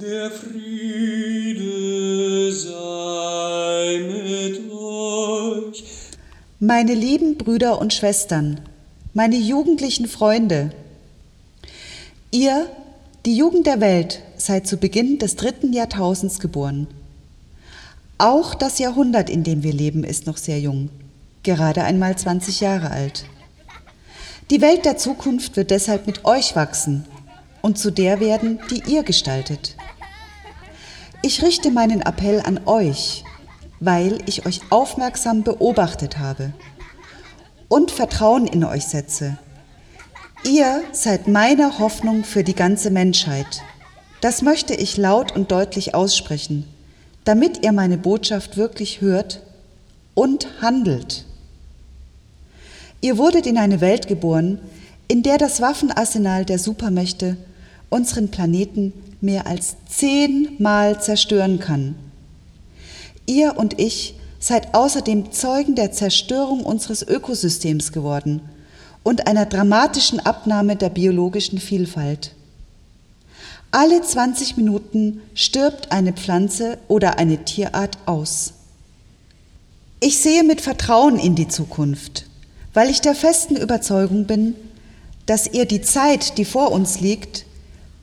Der Friede sei mit euch. Meine lieben Brüder und Schwestern, meine jugendlichen Freunde, ihr, die Jugend der Welt, seid zu Beginn des dritten Jahrtausends geboren. Auch das Jahrhundert, in dem wir leben, ist noch sehr jung, gerade einmal 20 Jahre alt. Die Welt der Zukunft wird deshalb mit euch wachsen und zu der werden, die ihr gestaltet. Ich richte meinen Appell an euch, weil ich euch aufmerksam beobachtet habe und Vertrauen in euch setze. Ihr seid meine Hoffnung für die ganze Menschheit. Das möchte ich laut und deutlich aussprechen, damit ihr meine Botschaft wirklich hört und handelt. Ihr wurdet in eine Welt geboren, in der das Waffenarsenal der Supermächte unseren Planeten mehr als zehnmal zerstören kann. Ihr und ich seid außerdem Zeugen der Zerstörung unseres Ökosystems geworden und einer dramatischen Abnahme der biologischen Vielfalt. Alle 20 Minuten stirbt eine Pflanze oder eine Tierart aus. Ich sehe mit Vertrauen in die Zukunft, weil ich der festen Überzeugung bin, dass ihr die Zeit, die vor uns liegt,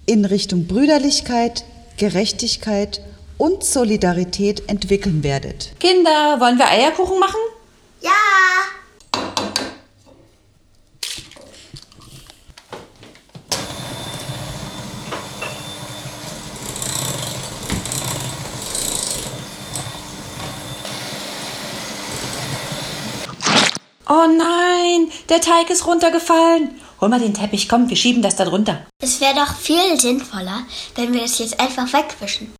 in Richtung Brüderlichkeit, Gerechtigkeit und Solidarität entwickeln werdet. Kinder, wollen wir Eierkuchen machen? Ja! Oh nein, der Teig ist runtergefallen. Hol mal den Teppich, komm, wir schieben das da drunter. Es wäre doch viel sinnvoller, wenn wir es jetzt einfach wegwischen.